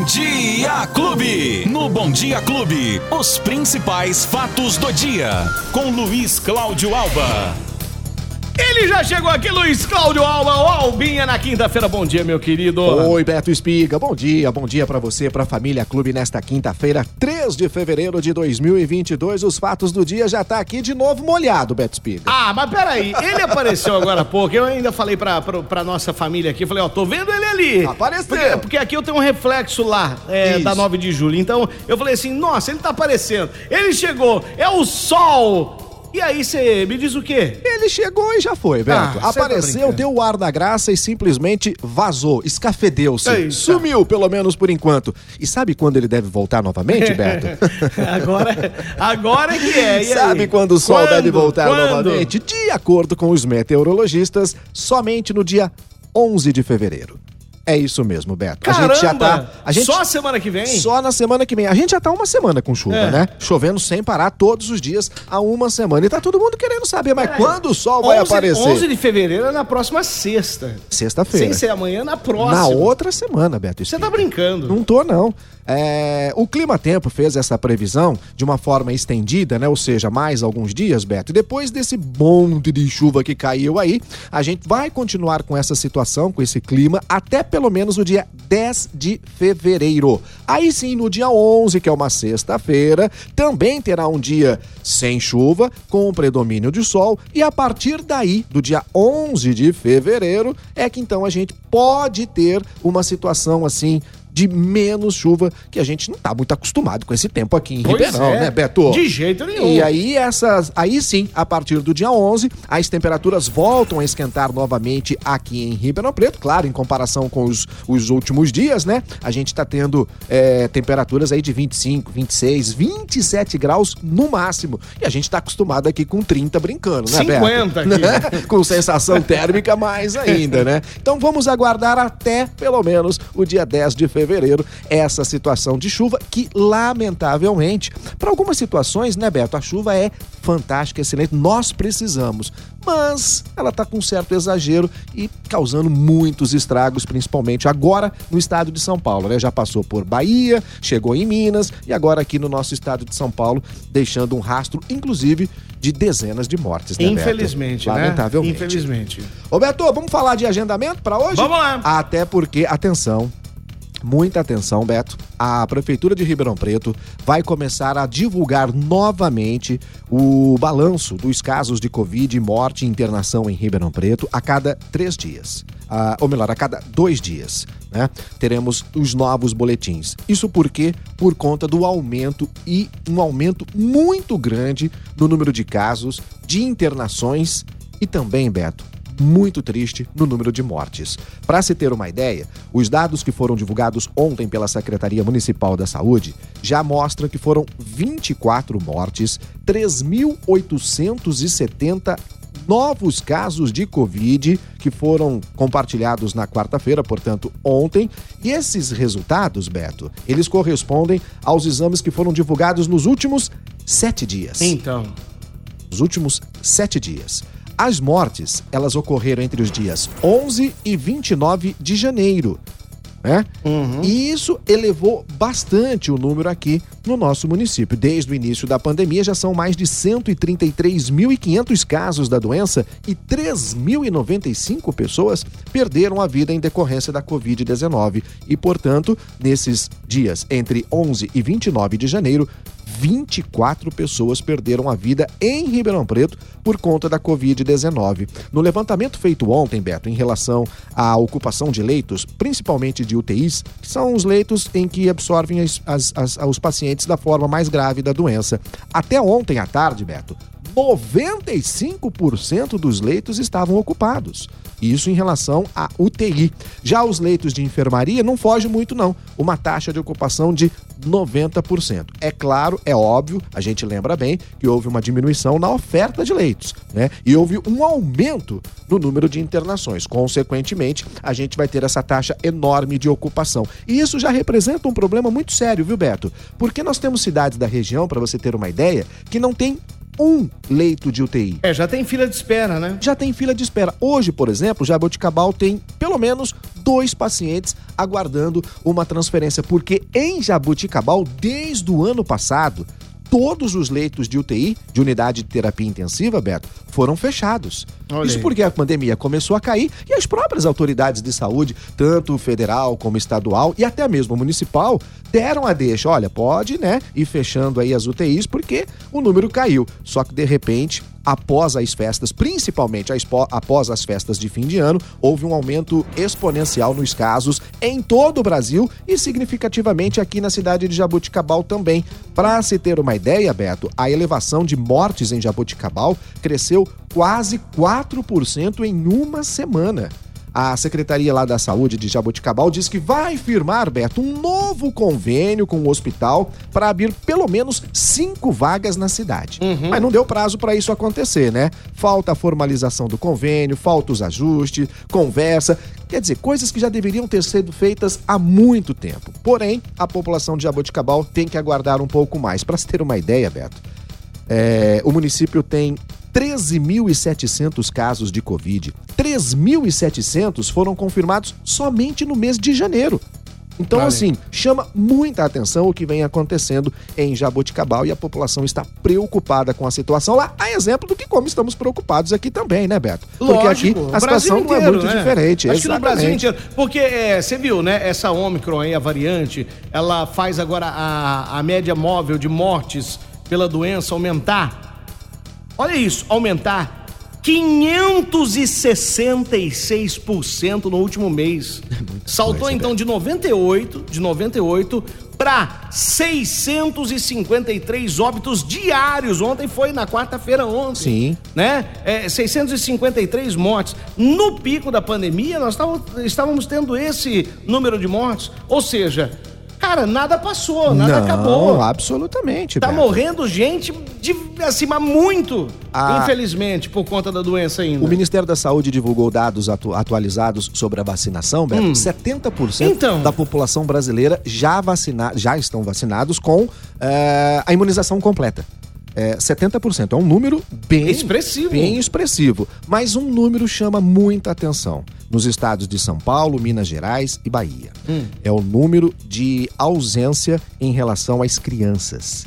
Bom Dia Clube. No Bom Dia Clube, os principais fatos do dia. Com Luiz Cláudio Alba. Ele já chegou aqui, Luiz Cláudio Alba, o Albinha na quinta-feira. Bom dia, meu querido. Oi, Beto Espiga. Bom dia, bom dia para você, pra família Clube nesta quinta-feira, 3 de fevereiro de 2022. Os fatos do dia já tá aqui de novo molhado, Beto Espiga. Ah, mas peraí, ele apareceu agora há pouco. Eu ainda falei pra, pra, pra nossa família aqui, falei, ó, tô vendo ele ali. Apareceu. Porque, porque aqui eu tenho um reflexo lá, é, da 9 de julho. Então, eu falei assim, nossa, ele tá aparecendo. Ele chegou, é o sol. E aí, você me diz o quê? Ele chegou e já foi, Beto. Ah, cê tá Apareceu, brincando. deu o ar da graça e simplesmente vazou, escafedeu-se. Eita. Sumiu, pelo menos por enquanto. E sabe quando ele deve voltar novamente, Beto? agora, agora que é. e aí? Sabe quando o sol Quando? deve voltar Quando? novamente? De acordo com os meteorologistas, somente no dia 11 de fevereiro. É isso mesmo, Beto. Caramba! A gente já tá. A gente, Só a semana que vem? Só na semana que vem. A gente já tá uma semana com chuva, É. né? Chovendo sem parar todos os dias há uma semana. E tá todo mundo querendo saber, mas Peraí. quando o sol vai 11 aparecer? 11 de fevereiro é na próxima sexta. Sexta-feira. Sem ser amanhã, na próxima. Na outra semana, Beto. Você tá brincando. Não tô, não. É, o Clima Tempo fez essa previsão de uma forma estendida, né? Ou seja, mais alguns dias, Beto. Depois desse monte de chuva que caiu aí, a gente vai continuar com essa situação, com esse clima, até pelo menos o dia 10 de fevereiro. Aí sim, no dia 11, que é uma sexta-feira, também terá um dia sem chuva, com predomínio de sol. E a partir daí, do dia 11 de fevereiro, é que então a gente pode ter uma situação assim de menos chuva, que a gente não tá muito acostumado com esse tempo aqui em Pois Ribeirão, é. né, Beto? De jeito nenhum. E aí essas, aí sim, a partir do dia 11, as temperaturas voltam a esquentar novamente aqui em Ribeirão Preto, claro, em comparação com os, os últimos dias, né? A gente tá tendo é, temperaturas aí de 25, 26, 27 graus no máximo. E a gente tá acostumado aqui com 30 brincando, né, 50 Beto? aqui. com sensação térmica mais ainda, né? Então vamos aguardar até pelo menos o dia 10 de fevereiro essa situação de chuva que lamentavelmente, para algumas situações, né, Beto, a chuva é fantástica, excelente, nós precisamos, mas ela tá com um certo exagero e causando muitos estragos, principalmente agora no estado de São Paulo, né? Já passou por Bahia, chegou em Minas e agora aqui no nosso estado de São Paulo, deixando um rastro inclusive de dezenas de mortes, né, Beto? Infelizmente, né? Lamentavelmente. Infelizmente. Ô Beto, vamos falar de agendamento para hoje? Vamos lá. Até porque, atenção, muita atenção, Beto. A Prefeitura de Ribeirão Preto vai começar a divulgar novamente o balanço dos casos de Covid, morte e internação em Ribeirão Preto a cada três dias. Ah, ou melhor, a cada dois dias. Né? Teremos os novos boletins. Isso porque por conta do aumento e um aumento muito grande no número de casos, de internações e também, Beto, muito triste no número de mortes. Para se ter uma ideia, os dados que foram divulgados ontem pela Secretaria Municipal da Saúde já mostram que foram 24 mortes, 3.870 novos casos de Covid que foram compartilhados na quarta-feira, portanto, ontem. E esses resultados, Beto, eles correspondem aos exames que foram divulgados nos últimos sete dias Então. nos últimos sete dias. As mortes, elas ocorreram entre os dias 11 e 29 de janeiro, né? E isso elevou bastante o número aqui no nosso município. Desde o início da pandemia já são mais de 133.500 casos da doença e 3.095 pessoas perderam a vida em decorrência da Covid-19. E, portanto, nesses dias entre 11 e 29 de janeiro, 24 pessoas perderam a vida em Ribeirão Preto por conta da Covid-19. No levantamento feito ontem, Beto, em relação à ocupação de leitos, principalmente de UTIs, que são os leitos em que absorvem as- as- as- os pacientes da forma mais grave da doença. Até ontem à tarde, Beto, 95% dos leitos estavam ocupados. Isso em relação à UTI. Já os leitos de enfermaria não foge muito não, uma taxa de ocupação de 90%. É claro, é óbvio, a gente lembra bem que houve uma diminuição na oferta de leitos, né? E houve um aumento no número de internações. Consequentemente, a gente vai ter essa taxa enorme de ocupação. E isso já representa um problema muito sério, viu, Beto? Porque nós temos cidades da região, para você ter uma ideia, que não tem um leito de UTI. É, já tem fila de espera, né? Já tem fila de espera. Hoje, por exemplo, Jaboticabal tem pelo menos dois pacientes aguardando uma transferência, porque em Jabuticabal, desde o ano passado, todos os leitos de UTI, de unidade de terapia intensiva, Beto, foram fechados. Olha Isso porque a pandemia começou a cair e as próprias autoridades de saúde, tanto federal como estadual e até mesmo municipal, deram a deixa. Olha, pode, né, ir fechando aí as UTIs porque o número caiu. Só que de repente, após as festas, principalmente após as festas de fim de ano, houve um aumento exponencial nos casos em todo o Brasil e significativamente aqui na cidade de Jabuticabal também. Para se ter uma ideia, Beto, a elevação de mortes em Jabuticabal cresceu quase 4% em uma semana. A Secretaria lá da Saúde de Jaboticabal diz que vai firmar, Beto, um novo convênio com o hospital para abrir pelo menos cinco vagas na cidade. Mas não deu prazo para isso acontecer, né? Falta a formalização do convênio, falta os ajustes, conversa. Quer dizer, coisas que já deveriam ter sido feitas há muito tempo. Porém, a população de Jaboticabal tem que aguardar um pouco mais. Para se ter uma ideia, Beto, é, o município tem 13.700 casos de Covid. 3.700 foram confirmados somente no mês de janeiro. Então, Vale. assim, chama muita atenção o que vem acontecendo em Jaboticabal e a população está preocupada com a situação lá. A exemplo do que como estamos preocupados aqui também, né, Beto? Porque Lógico, aqui a situação não é inteiro, muito né? diferente. Acho que no Brasil exatamente. inteiro. Porque é, você viu, né? Essa Omicron aí, a variante, ela faz agora a, a média móvel de mortes pela doença aumentar. Olha isso, aumentar 566% no último mês. Saltou coisa, então de 98, de 98 para 653 óbitos diários. Ontem foi na quarta-feira ontem Sim. né? É, 653 mortes. No pico da pandemia, nós távamos- estávamos tendo esse número de mortes. Ou seja, cara, nada passou, nada não, acabou. absolutamente, Tá Beto. morrendo gente de acima muito, Ah. infelizmente, por conta da doença ainda. O Ministério da Saúde divulgou dados atu- atualizados sobre a vacinação, Beto. 70% Então. da população brasileira já, vacina, já estão vacinados com eh, a imunização completa. É, 70%. É um número bem Expressivo. Bem expressivo. Mas um número chama muita atenção. Nos estados de São Paulo, Minas Gerais e Bahia. É o número de ausência em relação às crianças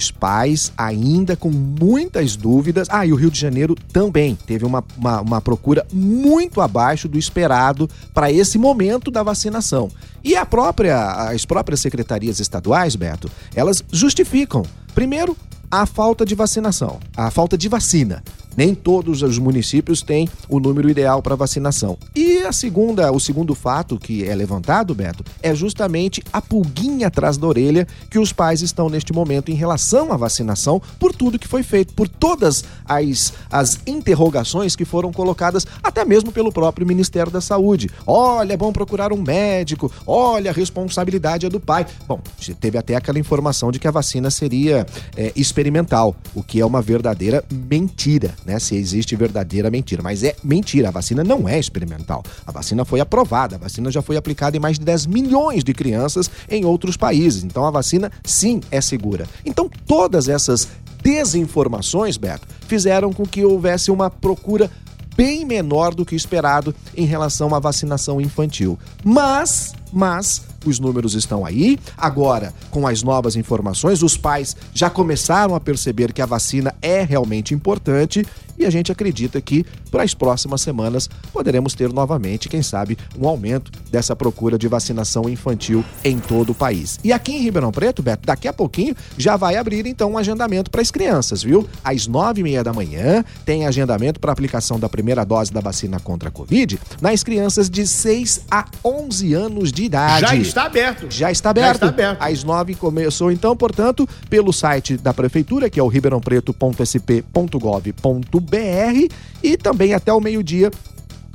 os pais ainda com muitas dúvidas. Ah, e o Rio de Janeiro também teve uma, uma, uma procura muito abaixo do esperado para esse momento da vacinação. E a própria, as próprias secretarias estaduais, Beto, elas justificam. Primeiro, a falta de vacinação, a falta de vacina. Nem todos os municípios têm o número ideal para vacinação. E a segunda, o segundo fato que é levantado, Beto, é justamente a pulguinha atrás da orelha que os pais estão neste momento em relação à vacinação por tudo que foi feito, por todas as, as interrogações que foram colocadas, até mesmo pelo próprio Ministério da Saúde. Olha, é bom procurar um médico, olha, a responsabilidade é do pai. Bom, teve até aquela informação de que a vacina seria é, experimental, o que é uma verdadeira mentira, né? Se existe verdadeira mentira. Mas é mentira, a vacina não é experimental. A vacina foi aprovada, a vacina já foi aplicada em mais de 10 milhões de crianças em outros países. Então a vacina sim é segura. Então todas essas desinformações, Beto, fizeram com que houvesse uma procura bem menor do que esperado em relação à vacinação infantil. Mas, mas os números estão aí. Agora, com as novas informações, os pais já começaram a perceber que a vacina é realmente importante e a gente acredita que para as próximas semanas poderemos ter novamente, quem sabe, um aumento dessa procura de vacinação infantil em todo o país. E aqui em Ribeirão Preto, Beto, daqui a pouquinho já vai abrir então um agendamento para as crianças, viu? Às nove e meia da manhã tem agendamento para aplicação da primeira dose da vacina contra a Covid nas crianças de 6 a 11 anos de idade. Já está aberto. Já está aberto. Já está aberto. Às nove começou, então, portanto, pelo site da Prefeitura, que é o ribeirãopreto.sp.gov.br e também até o meio-dia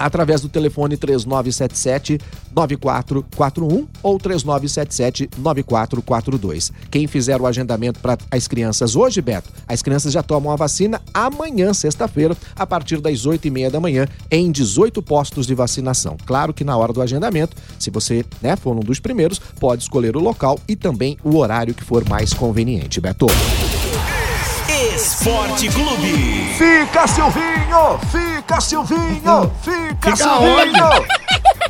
através do telefone 3977-9441 ou 3977-9442. Quem fizer o agendamento para as crianças hoje, Beto, as crianças já tomam a vacina amanhã, sexta-feira, a partir das 8 e meia da manhã, em 18 postos de vacinação. Claro que na hora do agendamento, se você né, for um dos primeiros, pode escolher o local e também o horário que for mais conveniente, Beto. Esporte Clube. Fica, Silvinho! Fica, Silvinho! Fica, Fica onde?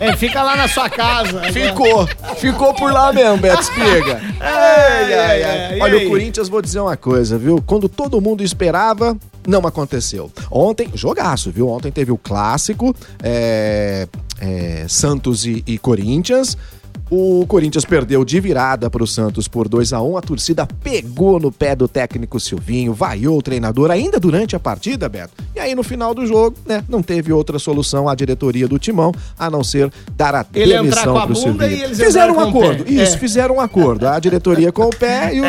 É, fica lá na sua casa. Ficou. Ficou por lá mesmo, Beto Espiga. Ai, ai, ai. Olha, o Corinthians, vou dizer uma coisa, viu? Quando todo mundo esperava, não aconteceu. Ontem, jogaço, viu? Ontem teve o clássico, é, é, Santos e, e Corinthians. O Corinthians perdeu de virada para o Santos por 2 a 1 A torcida pegou no pé do técnico Silvinho, vaiou o treinador ainda durante a partida, Beto. E aí no final do jogo, né, não teve outra solução a diretoria do Timão a não ser dar a Ele demissão para o Silvinho. eles Fizeram um acordo. pé. Isso, É. fizeram um acordo. A diretoria com o pé e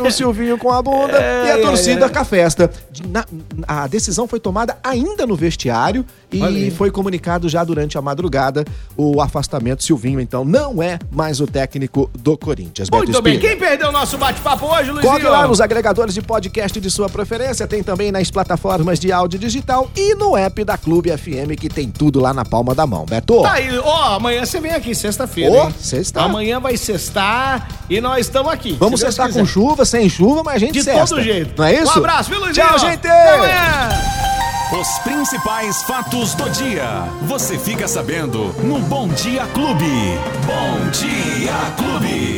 o, o Silvinho com a bunda e a É, torcida é, é. com a festa. Na- a decisão foi tomada ainda no vestiário e foi comunicado já durante a madrugada o afastamento. Silvinho, então, não é mais o técnico do Corinthians. Beto Muito bem. Espiga. Quem perdeu o nosso bate-papo hoje, Luizinho? Corre lá nos agregadores de podcast de sua preferência, tem também nas plataformas de áudio digital e no app da Clube FM, que tem tudo lá na palma da mão. Beto, Tá aí, ó, amanhã você vem aqui, sexta-feira. Ô, sexta. Amanhã vai sextar e nós estamos aqui. vamos se quiser. com chuva, sem chuva, mas a gente De cesta. todo jeito. Não é isso? Um abraço, viu, Luizinho? Tchau, gente! Até amanhã. Os principais fatos do dia. Você fica sabendo no Bom Dia Clube. Bom Dia Clube.